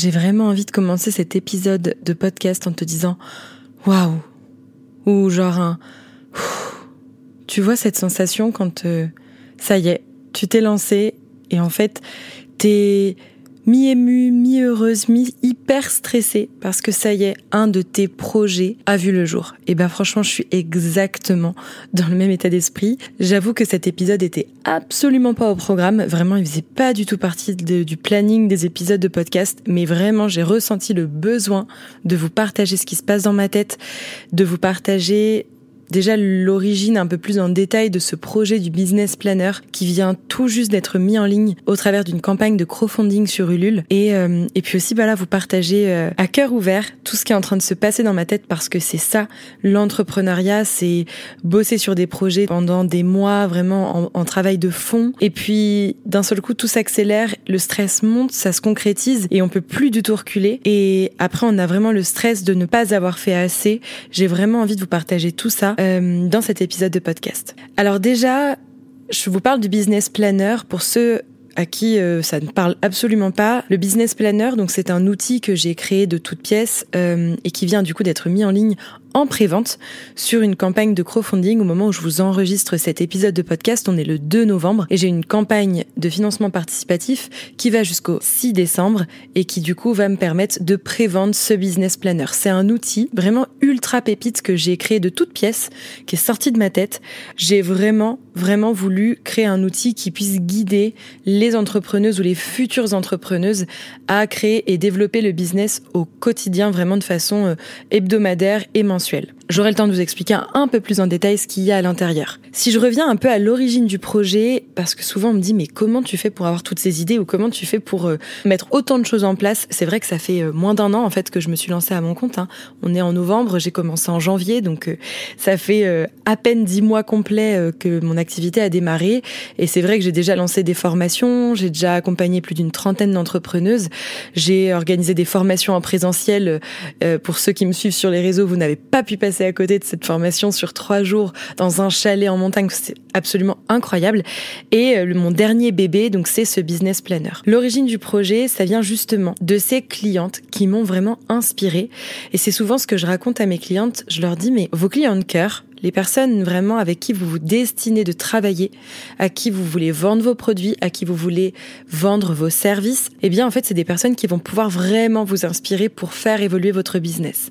j'ai vraiment envie de commencer cet épisode de podcast en te disant waouh. Ou genre un tu vois cette sensation quand euh, ça y est, tu t'es lancé et en fait, t'es mi-émue, mi-heureuse, mi-hyper stressée parce que ça y est, un de tes projets a vu le jour. Et ben franchement, je suis exactement dans le même état d'esprit. J'avoue que cet épisode était absolument pas au programme. Vraiment, il faisait pas du tout partie du planning des épisodes de podcast. Mais vraiment, j'ai ressenti le besoin de vous partager ce qui se passe dans ma tête, de vous partager déjà l'origine un peu plus en détail de ce projet du business planner qui vient tout juste d'être mis en ligne au travers d'une campagne de crowdfunding sur Ulule. Et, euh, et puis aussi voilà vous partager euh, à cœur ouvert tout ce qui est en train de se passer dans ma tête parce que c'est ça l'entrepreneuriat c'est bosser sur des projets pendant des mois vraiment en, en travail de fond. Et puis d'un seul coup tout s'accélère le stress monte ça se concrétise et on peut plus du tout reculer. Et après on a vraiment le stress de ne pas avoir fait assez. J'ai vraiment envie de vous partager tout ça euh, dans cet épisode de podcast. Alors déjà, je vous parle du business planner pour ceux à qui euh, ça ne parle absolument pas. Le business planner, donc c'est un outil que j'ai créé de toutes pièces euh, et qui vient du coup d'être mis en ligne en prévente sur une campagne de crowdfunding au moment où je vous enregistre cet épisode de podcast. On est le 2 novembre et j'ai une campagne de financement participatif qui va jusqu'au 6 décembre et qui du coup va me permettre de prévendre ce business planner. C'est un outil vraiment ultra pépite que j'ai créé de toutes pièces, qui est sorti de ma tête. J'ai vraiment, vraiment voulu créer un outil qui puisse guider les entrepreneuses ou les futures entrepreneuses à créer et développer le business au quotidien, vraiment de façon euh, hebdomadaire et mensuelle mensuel. J'aurai le temps de vous expliquer un peu plus en détail ce qu'il y a à l'intérieur. Si je reviens un peu à l'origine du projet, parce que souvent on me dit mais comment tu fais pour avoir toutes ces idées ou comment tu fais pour euh, mettre autant de choses en place? C'est vrai que ça fait euh, moins d'un an en fait que je me suis lancée à mon compte. Hein. On est en novembre, j'ai commencé en janvier, donc euh, ça fait à peine dix mois complets que mon activité a démarré. Et c'est vrai que j'ai déjà lancé des formations, j'ai déjà accompagné plus d'une trentaine d'entrepreneuses, j'ai organisé des formations en présentiel. pour ceux qui me suivent sur les réseaux, vous n'avez pas pu passer à côté de cette formation sur trois jours dans un chalet en montagne. C'est absolument incroyable. Et euh, mon dernier bébé, donc c'est ce business planner. L'origine du projet, ça vient justement de ces clientes qui m'ont vraiment inspirée. Et c'est souvent ce que je raconte à mes clientes. Je leur dis, mais vos clients de cœur, les personnes vraiment avec qui vous vous destinez de travailler, à qui vous voulez vendre vos produits, à qui vous voulez vendre vos services, eh bien en fait c'est des personnes qui vont pouvoir vraiment vous inspirer pour faire évoluer votre business.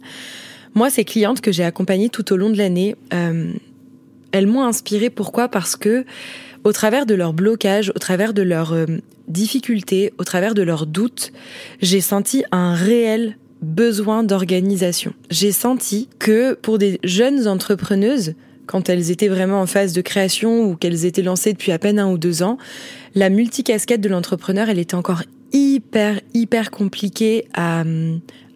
Moi, ces clientes que j'ai accompagnées tout au long de l'année, euh, elles m'ont inspirée. Pourquoi? Parce que au travers de leurs blocages, au travers de leurs euh, difficultés, au travers de leurs doutes, j'ai senti un réel besoin d'organisation. J'ai senti que pour des jeunes entrepreneuses, quand elles étaient vraiment en phase de création ou qu'elles étaient lancées depuis à peine un ou deux ans, la multicasquette de l'entrepreneur, elle était encore hyper, hyper compliquée à,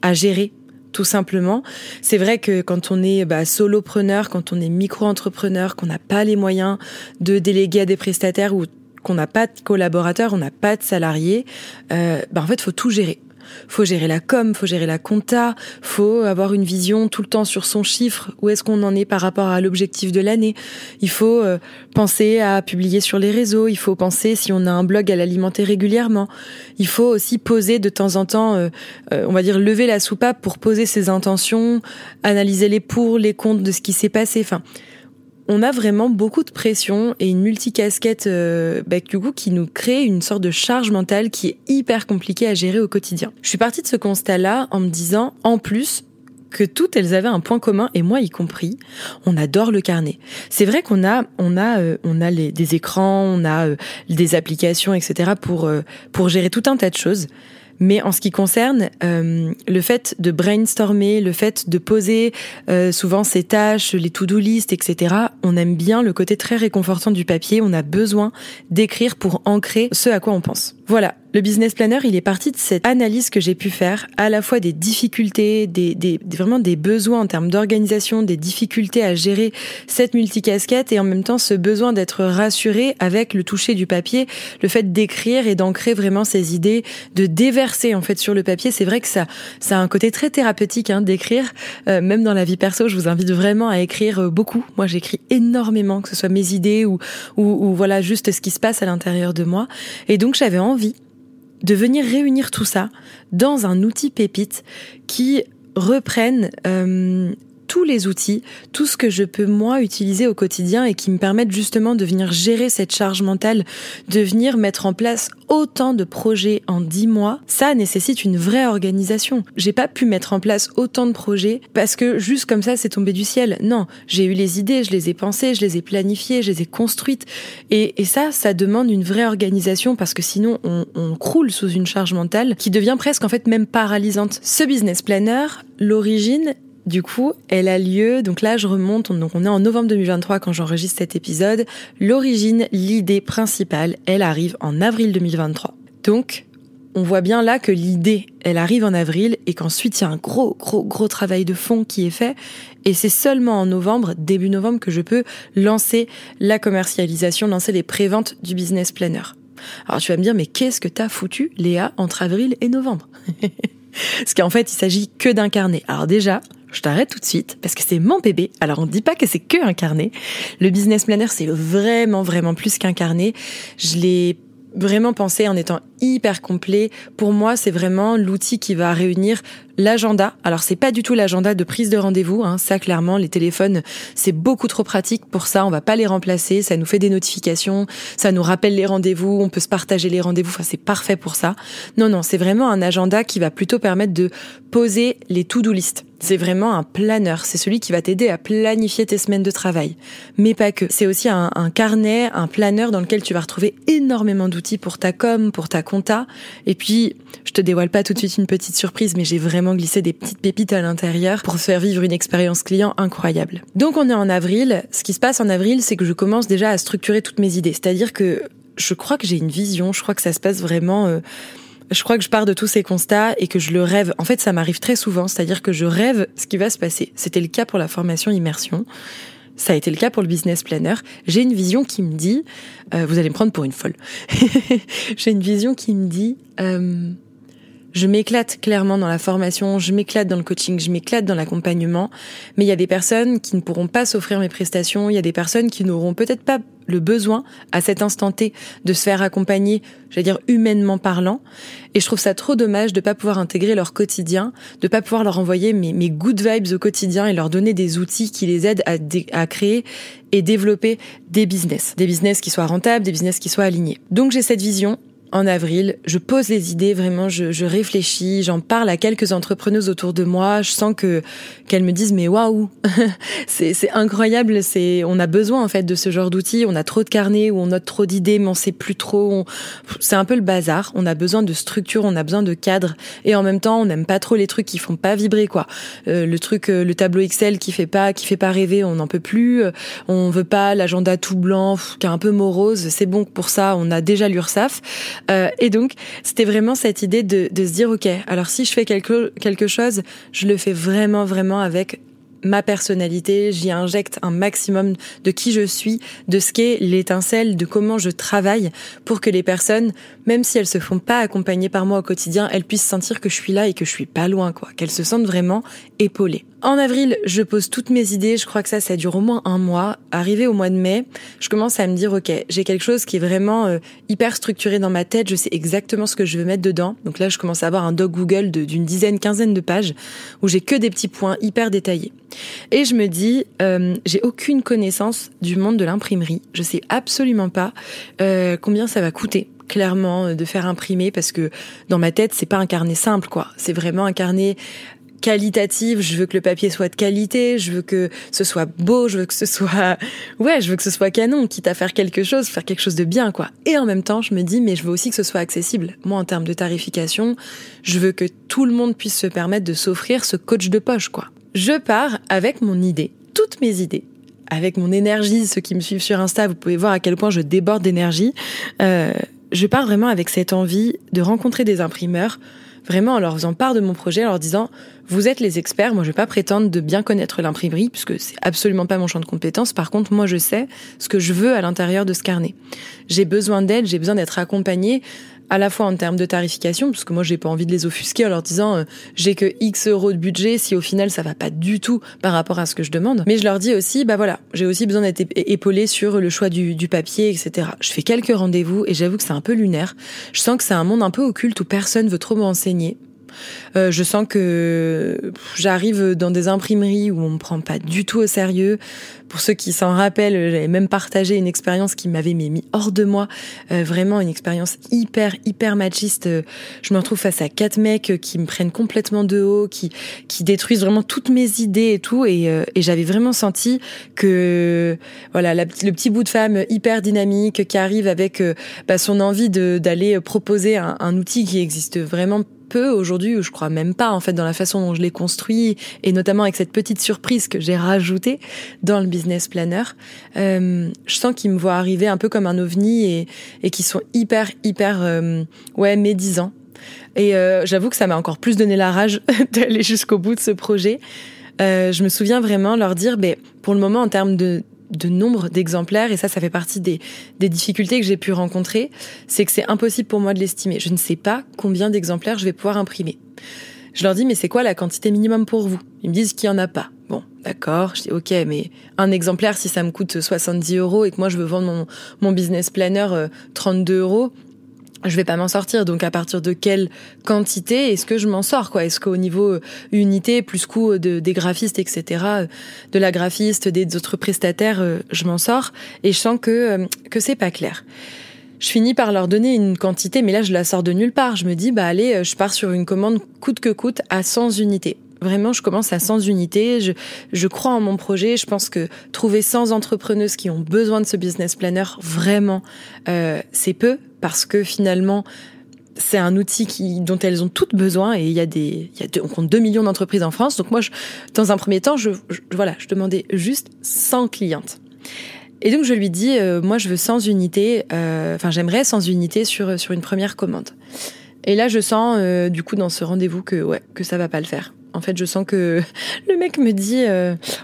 à gérer tout simplement. C'est vrai que quand on est bah, solopreneur, quand on est micro-entrepreneur, qu'on n'a pas les moyens de déléguer à des prestataires ou qu'on n'a pas de collaborateurs, on n'a pas de salariés, euh, bah, en fait, faut tout gérer faut gérer la com, faut gérer la compta, faut avoir une vision tout le temps sur son chiffre, où est-ce qu'on en est par rapport à l'objectif de l'année. Il faut euh, penser à publier sur les réseaux, il faut penser si on a un blog à l'alimenter régulièrement. Il faut aussi poser de temps en temps, euh, euh, on va dire lever la soupape pour poser ses intentions, analyser les pour, les contre de ce qui s'est passé. Enfin, on a vraiment beaucoup de pression et une multicasquette euh, bah, du coup qui nous crée une sorte de charge mentale qui est hyper compliquée à gérer au quotidien. Je suis partie de ce constat-là en me disant en plus que toutes elles avaient un point commun et moi y compris, on adore le carnet. C'est vrai qu'on a on a euh, on a des écrans, on a euh, des applications etc pour euh, pour gérer tout un tas de choses. Mais en ce qui concerne euh, le fait de brainstormer, le fait de poser euh, souvent ses tâches, les to-do list, etc., on aime bien le côté très réconfortant du papier. On a besoin d'écrire pour ancrer ce à quoi on pense. Voilà, le business planner, il est parti de cette analyse que j'ai pu faire, à la fois des difficultés, des, des vraiment des besoins en termes d'organisation, des difficultés à gérer cette multicasquette et en même temps ce besoin d'être rassuré avec le toucher du papier, le fait d'écrire et d'ancrer vraiment ses idées, de déverser en fait sur le papier. C'est vrai que ça, ça a un côté très thérapeutique hein, d'écrire, euh, même dans la vie perso. Je vous invite vraiment à écrire euh, beaucoup. Moi, j'écris énormément, que ce soit mes idées ou, ou, ou voilà juste ce qui se passe à l'intérieur de moi. Et donc, j'avais envie de venir réunir tout ça dans un outil pépite qui reprenne euh, tous les outils, tout ce que je peux moi utiliser au quotidien et qui me permettent justement de venir gérer cette charge mentale, de venir mettre en place autant de projets en dix mois, ça nécessite une vraie organisation. J'ai pas pu mettre en place autant de projets parce que juste comme ça c'est tombé du ciel. Non, j'ai eu les idées, je les ai pensées, je les ai planifiées, je les ai construites et, et ça, ça demande une vraie organisation parce que sinon on, on croule sous une charge mentale qui devient presque en fait même paralysante. Ce business planner, l'origine, du coup, elle a lieu, donc là je remonte, donc on est en novembre 2023 quand j'enregistre cet épisode. L'origine, l'idée principale, elle arrive en avril 2023. Donc, on voit bien là que l'idée, elle arrive en avril et qu'ensuite il y a un gros, gros, gros travail de fond qui est fait. Et c'est seulement en novembre, début novembre, que je peux lancer la commercialisation, lancer les préventes du business planner. Alors tu vas me dire, mais qu'est-ce que t'as foutu, Léa, entre avril et novembre? Parce qu'en fait, il s'agit que d'incarner. Alors déjà, je t'arrête tout de suite parce que c'est mon bébé. Alors on ne dit pas que c'est que un carnet. Le business planner, c'est vraiment, vraiment plus qu'un carnet. Je l'ai vraiment pensé en étant hyper complet. Pour moi, c'est vraiment l'outil qui va réunir l'agenda. Alors c'est pas du tout l'agenda de prise de rendez-vous, hein. ça clairement les téléphones c'est beaucoup trop pratique pour ça, on va pas les remplacer, ça nous fait des notifications, ça nous rappelle les rendez-vous, on peut se partager les rendez-vous, enfin c'est parfait pour ça. Non non, c'est vraiment un agenda qui va plutôt permettre de poser les to-do list. C'est vraiment un planeur, c'est celui qui va t'aider à planifier tes semaines de travail. Mais pas que, c'est aussi un, carnet, un planeur dans lequel tu vas retrouver énormément d'outils pour ta com, pour ta compta. Et puis, je te dévoile pas tout de suite une petite surprise, mais j'ai vraiment glissé des petites pépites à l'intérieur pour faire vivre une expérience client incroyable. Donc on est en avril. Ce qui se passe en avril, c'est que je commence déjà à structurer toutes mes idées. C'est-à-dire que je crois que j'ai une vision, je crois que ça se passe vraiment... Euh, je crois que je pars de tous ces constats et que je le rêve. En fait, ça m'arrive très souvent, c'est-à-dire que je rêve ce qui va se passer. C'était le cas pour la formation immersion. Ça a été le cas pour le business planner. J'ai une vision qui me dit, euh, vous allez me prendre pour une folle. J'ai une vision qui me dit, euh, je m'éclate clairement dans la formation, je m'éclate dans le coaching, je m'éclate dans l'accompagnement, mais il y a des personnes qui ne pourront pas s'offrir mes prestations, il y a des personnes qui n'auront peut-être pas le besoin à cet instant T de se faire accompagner, j'allais dire humainement parlant, et je trouve ça trop dommage de pas pouvoir intégrer leur quotidien, de pas pouvoir leur envoyer mes, good vibes au quotidien et leur donner des outils qui les aident à, à créer et développer des business, des business qui soient rentables, des business qui soient alignés. Donc j'ai cette vision, en avril. Je pose les idées, vraiment, je, je réfléchis, j'en parle à quelques entrepreneuses autour de moi. Je sens que qu'elles me disent mais waouh, c'est incroyable. C'est on a besoin en fait de ce genre d'outils. On a trop de carnets ou on note trop d'idées, mais on sait plus trop. C'est un peu le bazar. On a besoin de structure, on a besoin de cadre, et en même temps, on n'aime pas trop les trucs qui font pas vibrer quoi. Euh, le truc, euh, le tableau Excel qui fait pas qui fait pas rêver, on n'en peut plus. On veut pas l'agenda tout blanc qui est un peu morose. C'est bon pour ça. On a déjà l'URSAF. Euh, et donc, c'était vraiment cette idée de, de, se dire, OK, alors si je fais quelque, quelque chose, je le fais vraiment, vraiment avec ma personnalité, j'y injecte un maximum de qui je suis, de ce qu'est l'étincelle, de comment je travaille pour que les personnes, même si elles se font pas accompagner par moi au quotidien, elles puissent sentir que je suis là et que je suis pas loin, quoi, qu'elles se sentent vraiment épaulées. En avril, je pose toutes mes idées. Je crois que ça, ça dure au moins un mois. Arrivé au mois de mai, je commence à me dire, OK, j'ai quelque chose qui est vraiment euh, hyper structuré dans ma tête. Je sais exactement ce que je veux mettre dedans. Donc là, je commence à avoir un doc Google d'une dizaine, quinzaine de pages où j'ai que des petits points hyper détaillés. Et je me dis, euh, j'ai aucune connaissance du monde de l'imprimerie. Je sais absolument pas euh, combien ça va coûter clairement euh, de faire imprimer parce que dans ma tête c'est pas un carnet simple quoi c'est vraiment un carnet qualitatif, je veux que le papier soit de qualité, je veux que ce soit beau, je veux que ce soit ouais, je veux que ce soit canon, quitte à faire quelque chose, faire quelque chose de bien quoi. Et en même temps, je me dis mais je veux aussi que ce soit accessible. Moi en termes de tarification, je veux que tout le monde puisse se permettre de s'offrir ce coach de poche quoi. Je pars avec mon idée, toutes mes idées, avec mon énergie. Ceux qui me suivent sur Insta, vous pouvez voir à quel point je déborde d'énergie. Euh, je pars vraiment avec cette envie de rencontrer des imprimeurs, vraiment en leur faisant part de mon projet, en leur disant vous êtes les experts, moi je vais pas prétendre de bien connaître l'imprimerie puisque c'est absolument pas mon champ de compétences. Par contre, moi je sais ce que je veux à l'intérieur de ce carnet. J'ai besoin d'aide, j'ai besoin d'être accompagnée à la fois en termes de tarification, parce que moi j'ai pas envie de les offusquer en leur disant euh, j'ai que X euros de budget si au final ça va pas du tout par rapport à ce que je demande. Mais je leur dis aussi bah voilà j'ai aussi besoin d'être épaulé sur le choix du, papier etc. Je fais quelques rendez-vous et j'avoue que c'est un peu lunaire. Je sens que c'est un monde un peu occulte où personne veut trop me renseigner. Euh, je sens que j'arrive dans des imprimeries où on me prend pas du tout au sérieux. Pour ceux qui s'en rappellent, j'avais même partagé une expérience qui m'avait mis hors de moi. Euh, vraiment une expérience hyper, hyper machiste. Je me retrouve face à quatre mecs qui me prennent complètement de haut, qui, qui détruisent vraiment toutes mes idées et tout. Et, euh, j'avais vraiment senti que, voilà, le petit bout de femme hyper dynamique qui arrive avec bah, son envie d'aller proposer un, un outil qui existe vraiment aujourd'hui, ou je crois même pas en fait dans la façon dont je l'ai construit, et notamment avec cette petite surprise que j'ai rajoutée dans le business planner. Euh, je sens qu'ils me voient arriver un peu comme un ovni et, et qui sont hyper hyper euh, ouais médisants. Et euh, j'avoue que ça m'a encore plus donné la rage d'aller jusqu'au bout de ce projet. Euh, je me souviens vraiment leur dire, ben, pour le moment, en termes de, de nombre d'exemplaires, et ça, ça fait partie des, des difficultés que j'ai pu rencontrer, c'est que c'est impossible pour moi de l'estimer. Je ne sais pas combien d'exemplaires je vais pouvoir imprimer. Je leur dis, mais c'est quoi la quantité minimum pour vous? Ils me disent qu'il n'y en a pas. Bon, d'accord, je dis, ok, mais un exemplaire, si ça me coûte 70 euros et que moi je veux vendre mon, mon business planner 32 euh, euros, je vais pas m'en sortir. Donc à partir de quelle quantité est-ce que je m'en sors quoi? Est-ce qu'au niveau euh, unité plus coût de, des graphistes etc. Euh, de la graphiste, des autres prestataires, euh, je m'en sors et je sens que que c'est pas clair. Je finis par leur donner une quantité, mais là je la sors de nulle part. Je me dis bah allez, je pars sur une commande coûte que coûte à 100 unités. Vraiment, je commence à 100 unités. Je, je crois en mon projet. Je pense que trouver 100 entrepreneuses qui ont besoin de ce business planner, vraiment, euh, c'est peu parce que finalement, c'est un outil dont elles ont toutes besoin et il y a des, on compte 2 millions d'entreprises en France. Donc moi, dans un premier temps, je, voilà, je demandais juste 100 clientes. Et donc je lui dis, euh, moi je veux 100 unités, euh, enfin j'aimerais 100 unités sur sur une première commande. Et là je sens euh, du coup dans ce rendez-vous que ouais que ça va pas le faire. En fait, je sens que le mec me dit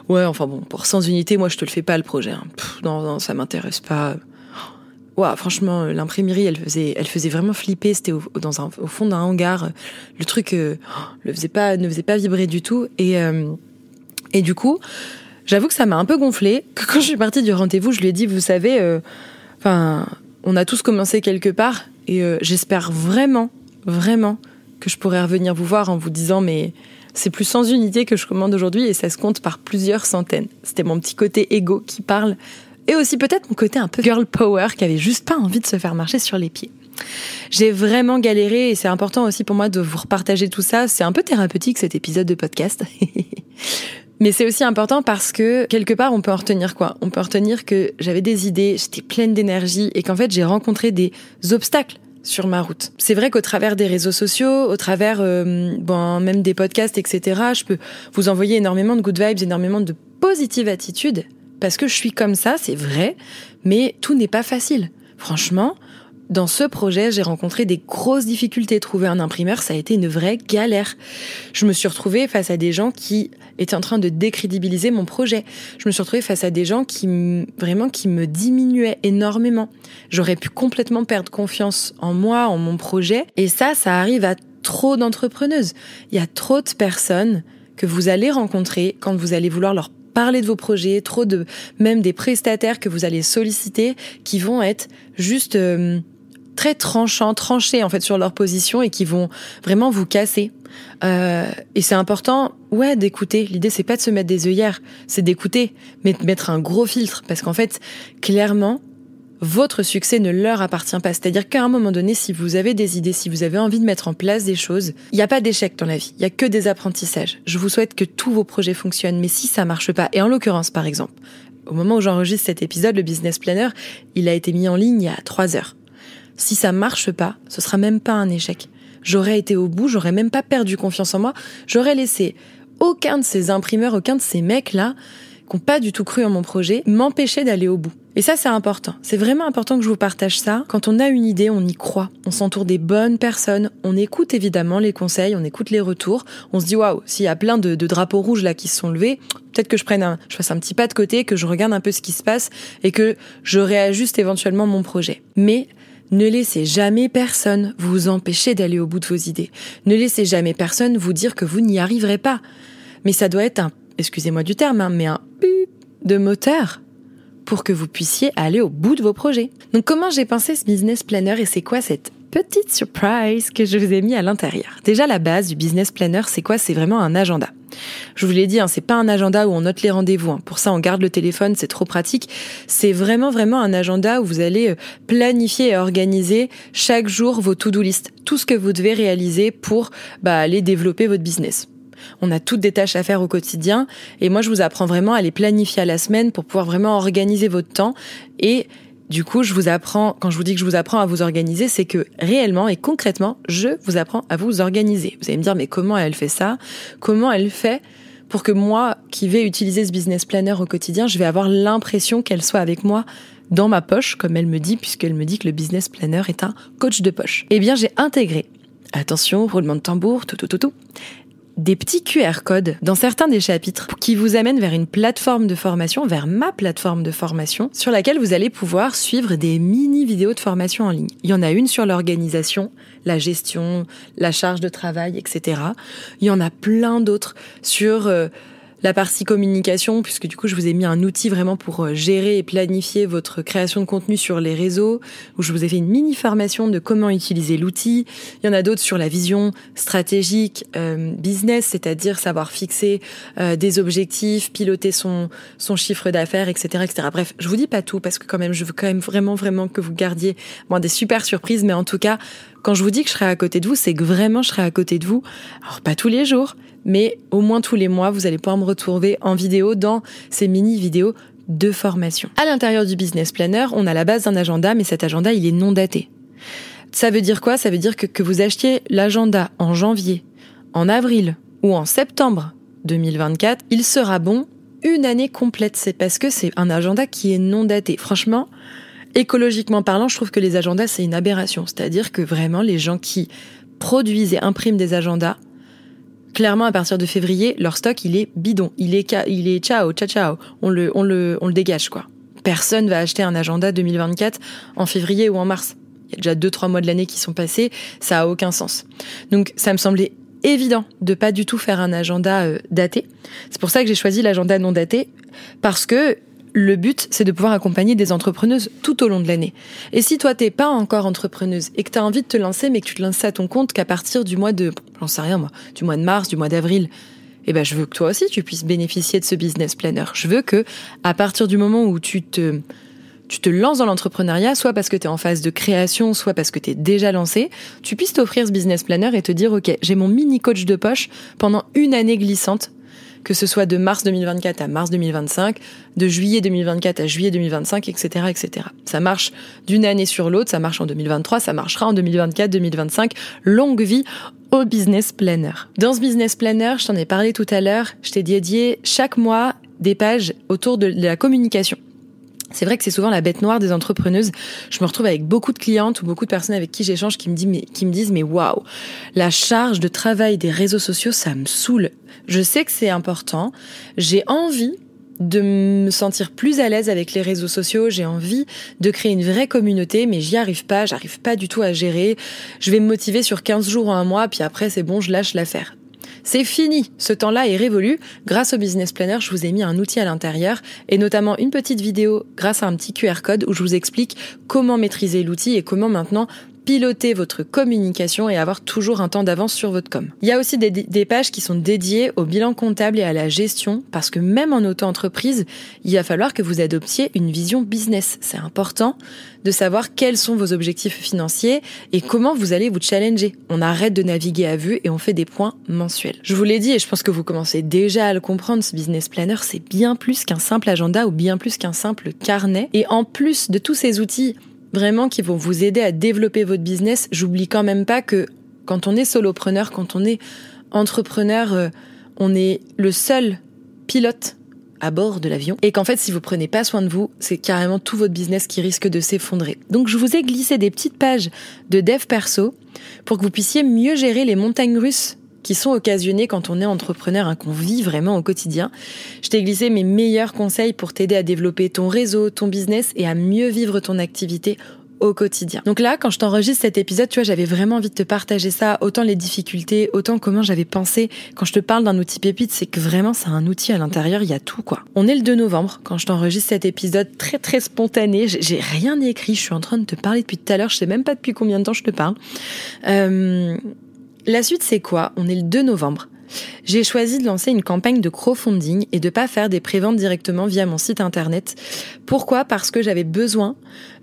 ouais, enfin bon, pour 100 unités, moi je te le fais pas le projet. Hein. non, non, ça m'intéresse pas. Franchement, euh, l'imprimerie, elle faisait, elle faisait vraiment flipper. C'était au, fond d'un hangar. Le truc euh, le faisait pas, ne faisait pas vibrer du tout. Et euh, et du coup, j'avoue que ça m'a un peu gonflé. Quand je suis partie du rendez-vous, je lui ai dit, vous savez, enfin, on a tous commencé quelque part, et j'espère vraiment, vraiment que je pourrais revenir vous voir en vous disant, mais c'est plus sans unité que je commande aujourd'hui et ça se compte par plusieurs centaines. C'était mon petit côté égo qui parle et aussi peut-être mon côté un peu girl power qui avait juste pas envie de se faire marcher sur les pieds. J'ai vraiment galéré et c'est important aussi pour moi de vous repartager tout ça. C'est un peu thérapeutique cet épisode de podcast. Mais c'est aussi important parce que quelque part on peut en retenir quoi On peut en retenir que j'avais des idées, j'étais pleine d'énergie et qu'en fait j'ai rencontré des obstacles sur ma route. C'est vrai qu'au travers des réseaux sociaux, au travers euh, bon, même des podcasts, etc., je peux vous envoyer énormément de good vibes, énormément de positive attitude, parce que je suis comme ça, c'est vrai, mais tout n'est pas facile. Franchement, dans ce projet, j'ai rencontré des grosses difficultés. Trouver un imprimeur, ça a été une vraie galère. Je me suis retrouvée face à des gens qui étaient en train de décrédibiliser mon projet. Je me suis retrouvée face à des gens qui vraiment qui me diminuaient énormément. J'aurais pu complètement perdre confiance en moi, en mon projet. Et ça, ça arrive à trop d'entrepreneuses. Il y a trop de personnes que vous allez rencontrer quand vous allez vouloir leur parler de vos projets, trop de même des prestataires que vous allez solliciter qui vont être juste euh, très tranchants, tranchés en fait sur leur position et qui vont vraiment vous casser. Euh, et c'est important, ouais, d'écouter. L'idée c'est pas de se mettre des œillères, c'est d'écouter, mais de mettre un gros filtre parce qu'en fait, clairement, votre succès ne leur appartient pas. C'est-à-dire qu'à un moment donné, si vous avez des idées, si vous avez envie de mettre en place des choses, il n'y a pas d'échec dans la vie. Il y a que des apprentissages. Je vous souhaite que tous vos projets fonctionnent, mais si ça marche pas, et en l'occurrence, par exemple, au moment où j'enregistre cet épisode, le business planner, il a été mis en ligne il y a trois heures. Si ça marche pas, ce sera même pas un échec. J'aurais été au bout, j'aurais même pas perdu confiance en moi, j'aurais laissé aucun de ces imprimeurs, aucun de ces mecs-là, qui n'ont pas du tout cru en mon projet, m'empêcher d'aller au bout. Et ça, c'est important. C'est vraiment important que je vous partage ça. Quand on a une idée, on y croit. On s'entoure des bonnes personnes. On écoute évidemment les conseils, on écoute les retours. On se dit, waouh, s'il y a plein de, drapeaux rouges là qui se sont levés, peut-être que je prenne un, je fasse un petit pas de côté, que je regarde un peu ce qui se passe et que je réajuste éventuellement mon projet. Mais Ne laissez jamais personne vous empêcher d'aller au bout de vos idées. Ne laissez jamais personne vous dire que vous n'y arriverez pas. Mais ça doit être un, excusez-moi du terme, hein, mais un de moteur pour que vous puissiez aller au bout de vos projets. Donc comment j'ai pensé ce business planner et c'est quoi cette petite surprise que je vous ai mis à l'intérieur? Déjà la base du business planner, c'est quoi? C'est vraiment un agenda. Je vous l'ai dit, hein, c'est pas un agenda où on note les rendez-vous. Hein. Pour ça, on garde le téléphone, c'est trop pratique. C'est vraiment vraiment un agenda où vous allez euh, planifier et organiser chaque jour vos to-do list, tout ce que vous devez réaliser pour bah, aller développer votre business. On a toutes des tâches à faire au quotidien et moi je vous apprends vraiment à les planifier à la semaine pour pouvoir vraiment organiser votre temps et du coup, je vous apprends, quand je vous dis que je vous apprends à vous organiser, c'est que réellement et concrètement, je vous apprends à vous organiser. Vous allez me dire, mais comment elle fait ça? Comment elle fait pour que moi, qui vais utiliser ce business planner au quotidien, je vais avoir l'impression qu'elle soit avec moi dans ma poche, comme elle me dit, puisqu'elle me dit que le business planner est un coach de poche. Eh bien, j'ai intégré Attention, roulement de tambour, tout, tout, tout, tout des petits QR codes dans certains des chapitres qui vous amènent vers une plateforme de formation, vers ma plateforme de formation, sur laquelle vous allez pouvoir suivre des mini vidéos de formation en ligne. Il y en a une sur l'organisation, la gestion, la charge de travail, etc. Il y en a plein d'autres sur euh, la partie communication, puisque du coup, je vous ai mis un outil vraiment pour euh, gérer et planifier votre création de contenu sur les réseaux, où je vous ai fait une mini formation de comment utiliser l'outil. Il y en a d'autres sur la vision stratégique, euh, business, c'est-à-dire savoir fixer euh, des objectifs, piloter son, son chiffre d'affaires, etc., etc. Bref, je vous dis pas tout, parce que quand même, je veux quand même vraiment, vraiment que vous gardiez bon, des super surprises, mais en tout cas, quand je vous dis que je serai à côté de vous, c'est que vraiment je serai à côté de vous. Alors pas tous les jours, mais au moins tous les mois, vous allez pouvoir me retrouver en vidéo dans ces mini vidéos de formation. À l'intérieur du business planner, on a la base d'un agenda, mais cet agenda, il est non daté. Ça veut dire quoi? Ça veut dire que, que vous achetiez l'agenda en janvier, en avril ou en septembre 2024, il sera bon une année complète. C'est parce que c'est un agenda qui est non daté. Franchement, écologiquement parlant, je trouve que les agendas, c'est une aberration. C'est-à-dire que vraiment, les gens qui produisent et impriment des agendas, clairement, à partir de février, leur stock, il est bidon. Il est, il est ciao, ciao, ciao. On le, on le, on le dégage, quoi. Personne va acheter un agenda 2024 en février ou en mars. Il y a déjà deux, trois mois de l'année qui sont passés. Ça a aucun sens. Donc, ça me semblait évident de pas du tout faire un agenda euh, daté. C'est pour ça que j'ai choisi l'agenda non daté parce que le but, c'est de pouvoir accompagner des entrepreneuses tout au long de l'année. Et si toi, t'es pas encore entrepreneuse et que tu as envie de te lancer, mais que tu te lances à ton compte qu'à partir du mois de, j'en sais rien moi, du mois de mars, du mois d'avril, eh ben, je veux que toi aussi, tu puisses bénéficier de ce business planner. Je veux que, à partir du moment où tu te, tu te lances dans l'entrepreneuriat, soit parce que tu es en phase de création, soit parce que tu es déjà lancé, tu puisses t'offrir ce business planner et te dire, OK, j'ai mon mini coach de poche pendant une année glissante que ce soit de mars 2024 à mars 2025, de juillet 2024 à juillet 2025, etc., etc. Ça marche d'une année sur l'autre, ça marche en 2023, ça marchera en 2024, 2025. Longue vie au business planner. Dans ce business planner, je t'en ai parlé tout à l'heure, je t'ai dédié chaque mois des pages autour de la communication. C'est vrai que c'est souvent la bête noire des entrepreneuses. Je me retrouve avec beaucoup de clientes ou beaucoup de personnes avec qui j'échange qui me disent mais qui me disent mais waouh, la charge de travail des réseaux sociaux ça me saoule. Je sais que c'est important. J'ai envie de me sentir plus à l'aise avec les réseaux sociaux, j'ai envie de créer une vraie communauté, mais j'y arrive pas, j'arrive pas du tout à gérer. Je vais me motiver sur 15 jours ou un mois, puis après c'est bon, je lâche l'affaire. C'est fini, ce temps-là est révolu. Grâce au Business Planner, je vous ai mis un outil à l'intérieur et notamment une petite vidéo grâce à un petit QR code où je vous explique comment maîtriser l'outil et comment maintenant piloter votre communication et avoir toujours un temps d'avance sur votre com. Il y a aussi des, pages qui sont dédiées au bilan comptable et à la gestion parce que même en auto-entreprise, il va falloir que vous adoptiez une vision business. C'est important de savoir quels sont vos objectifs financiers et comment vous allez vous challenger. On arrête de naviguer à vue et on fait des points mensuels. Je vous l'ai dit et je pense que vous commencez déjà à le comprendre, ce business planner, c'est bien plus qu'un simple agenda ou bien plus qu'un simple carnet. Et en plus de tous ces outils vraiment qui vont vous aider à développer votre business. J'oublie quand même pas que quand on est solopreneur, quand on est entrepreneur, euh, on est le seul pilote à bord de l'avion et qu'en fait si vous prenez pas soin de vous, c'est carrément tout votre business qui risque de s'effondrer. Donc je vous ai glissé des petites pages de dev perso pour que vous puissiez mieux gérer les montagnes russes qui sont occasionnés quand on est entrepreneur, hein, qu'on vit vraiment au quotidien. Je t'ai glissé mes meilleurs conseils pour t'aider à développer ton réseau, ton business et à mieux vivre ton activité au quotidien. Donc là, quand je t'enregistre cet épisode, tu vois, j'avais vraiment envie de te partager ça, autant les difficultés, autant comment j'avais pensé. Quand je te parle d'un outil pépite, c'est que vraiment c'est un outil à l'intérieur, il y a tout quoi. On est le 2 novembre quand je t'enregistre cet épisode très très spontané. J'ai rien écrit, je suis en train de te parler depuis tout à l'heure, je sais même pas depuis combien de temps je te parle. Euh, la suite c'est quoi? On est le 2 novembre. J'ai choisi de lancer une campagne de crowdfunding et de pas faire des préventes directement via mon site internet. Pourquoi? Parce que j'avais besoin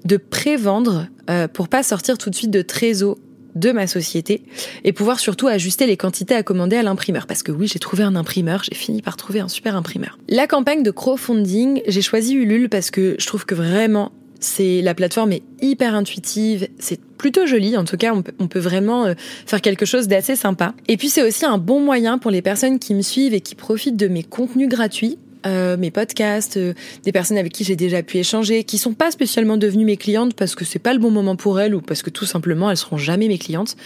de prévendre euh, pour pas sortir tout de suite de trésor de ma société et pouvoir surtout ajuster les quantités à commander à l'imprimeur. Parce que oui, j'ai trouvé un imprimeur, j'ai fini par trouver un super imprimeur. La campagne de crowdfunding, j'ai choisi Ulule parce que je trouve que vraiment c'est la plateforme est hyper intuitive, c'est plutôt joli. En tout cas, on peut, vraiment euh, faire quelque chose d'assez sympa. Et puis c'est aussi un bon moyen pour les personnes qui me suivent et qui profitent de mes contenus gratuits euh, mes podcasts, euh, des personnes avec qui j'ai déjà pu échanger, qui sont pas spécialement devenues mes clientes parce que c'est pas le bon moment pour elles ou parce que tout simplement elles seront jamais mes clientes,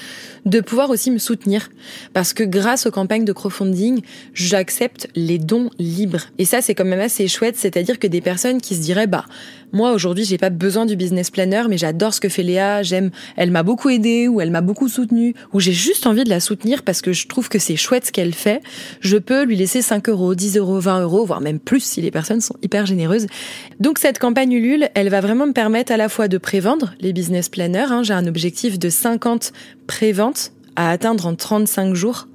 de pouvoir aussi me soutenir parce que grâce aux campagnes de crowdfunding, j'accepte les dons libres. Et ça c'est quand même assez chouette, c'est-à-dire que des personnes qui se diraient bah moi aujourd'hui j'ai pas besoin du business planner mais j'adore ce que fait Léa, j'aime, elle m'a beaucoup aidé ou elle m'a beaucoup soutenu ou j'ai juste envie de la soutenir parce que je trouve que c'est chouette ce qu'elle fait, je peux lui laisser 5 euros, 10 euros, 20 euros, voire même plus si les personnes sont hyper généreuses. Donc cette campagne Ulule, elle va vraiment me permettre à la fois de prévendre les business planners. Hein. J'ai un objectif de 50 préventes à atteindre en 35 jours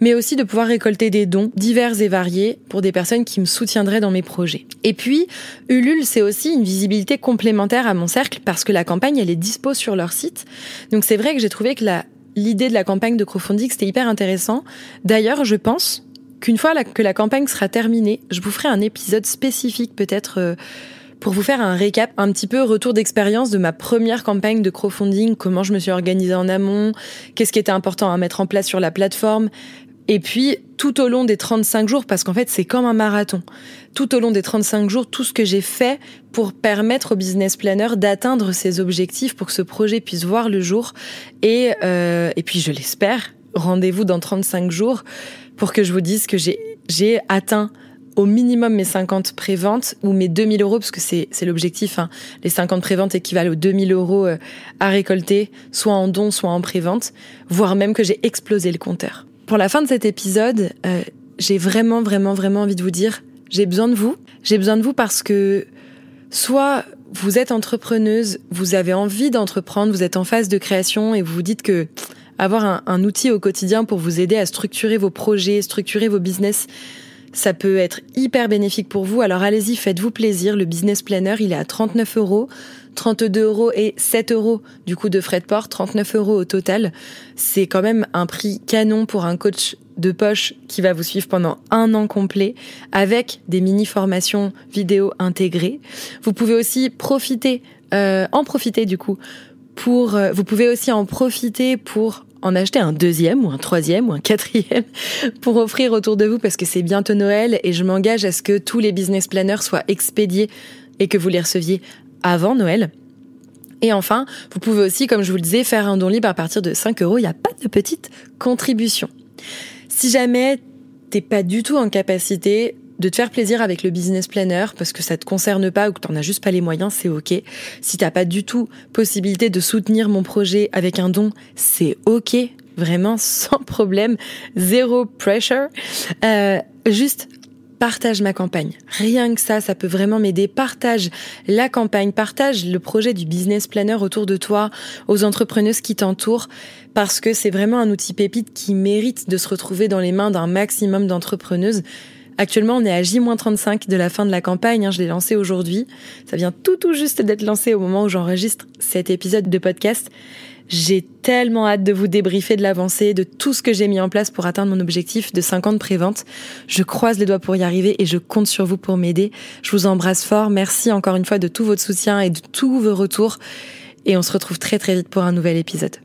mais aussi de pouvoir récolter des dons divers et variés pour des personnes qui me soutiendraient dans mes projets. Et puis, Ulule, c'est aussi une visibilité complémentaire à mon cercle parce que la campagne, elle est dispo sur leur site. Donc c'est vrai que j'ai trouvé que l'idée de la campagne de crowdfunding, c'était hyper intéressant. D'ailleurs, je pense qu'une fois que la campagne sera terminée, je vous ferai un épisode spécifique peut-être euh, pour vous faire un récap, un petit peu retour d'expérience de ma première campagne de crowdfunding, comment je me suis organisée en amont, qu'est-ce qui était important à mettre en place sur la plateforme, et puis, tout au long des 35 jours, parce qu'en fait, c'est comme un marathon. Tout au long des 35 jours, tout ce que j'ai fait pour permettre au business planner d'atteindre ses objectifs pour que ce projet puisse voir le jour. Et, euh, et puis, je l'espère, rendez-vous dans 35 jours pour que je vous dise que j'ai atteint au minimum mes 50 préventes ou mes 2000 euros, parce que c'est l'objectif. Hein. Les 50 préventes équivalent aux 2000 euros euh, à récolter, soit en don, soit en prévente, voire même que j'ai explosé le compteur. Pour la fin de cet épisode, euh, j'ai vraiment, vraiment, vraiment envie de vous dire, j'ai besoin de vous. J'ai besoin de vous parce que soit vous êtes entrepreneuse, vous avez envie d'entreprendre, vous êtes en phase de création et vous vous dites que avoir un, outil au quotidien pour vous aider à structurer vos projets, structurer vos business, ça peut être hyper bénéfique pour vous. Alors allez-y, faites-vous plaisir. Le business planner, il est à 39 euros. 32 euros et 7 euros du coup de frais de port, 39 euros au total. C'est quand même un prix canon pour un coach de poche qui va vous suivre pendant un an complet avec des mini formations vidéo intégrées. Vous pouvez aussi profiter, euh, en profiter du coup pour, euh, vous pouvez aussi en profiter pour en acheter un deuxième ou un troisième ou un quatrième pour offrir autour de vous parce que c'est bientôt Noël et je m'engage à ce que tous les business planners soient expédiés et que vous les receviez avant Noël. Et enfin, vous pouvez aussi, comme je vous le disais, faire un don libre à partir de 5 euros. Il n'y a pas de petite contribution. Si jamais t'es pas du tout en capacité de te faire plaisir avec le business planner parce que ça te concerne pas ou que t'en as juste pas les moyens, c'est ok. Si t'as pas du tout possibilité de soutenir mon projet avec un don, c'est ok. Vraiment sans problème, zéro pressure. Euh, juste partage ma campagne. Rien que ça, ça peut vraiment m'aider. Partage la campagne, partage le projet du business planner autour de toi, aux entrepreneuses qui t'entourent, parce que c'est vraiment un outil pépite qui mérite de se retrouver dans les mains d'un maximum d'entrepreneuses. Actuellement, on est à J-35 de la fin de la campagne. Hein, je l'ai lancé aujourd'hui. Ça vient tout tout juste d'être lancé au moment où j'enregistre cet épisode de podcast. J'ai tellement hâte de vous débriefer de l'avancée, de tout ce que j'ai mis en place pour atteindre mon objectif de 50 préventes. Je croise les doigts pour y arriver et je compte sur vous pour m'aider. Je vous embrasse fort. Merci encore une fois de tout votre soutien et de tous vos retours. Et on se retrouve très très vite pour un nouvel épisode.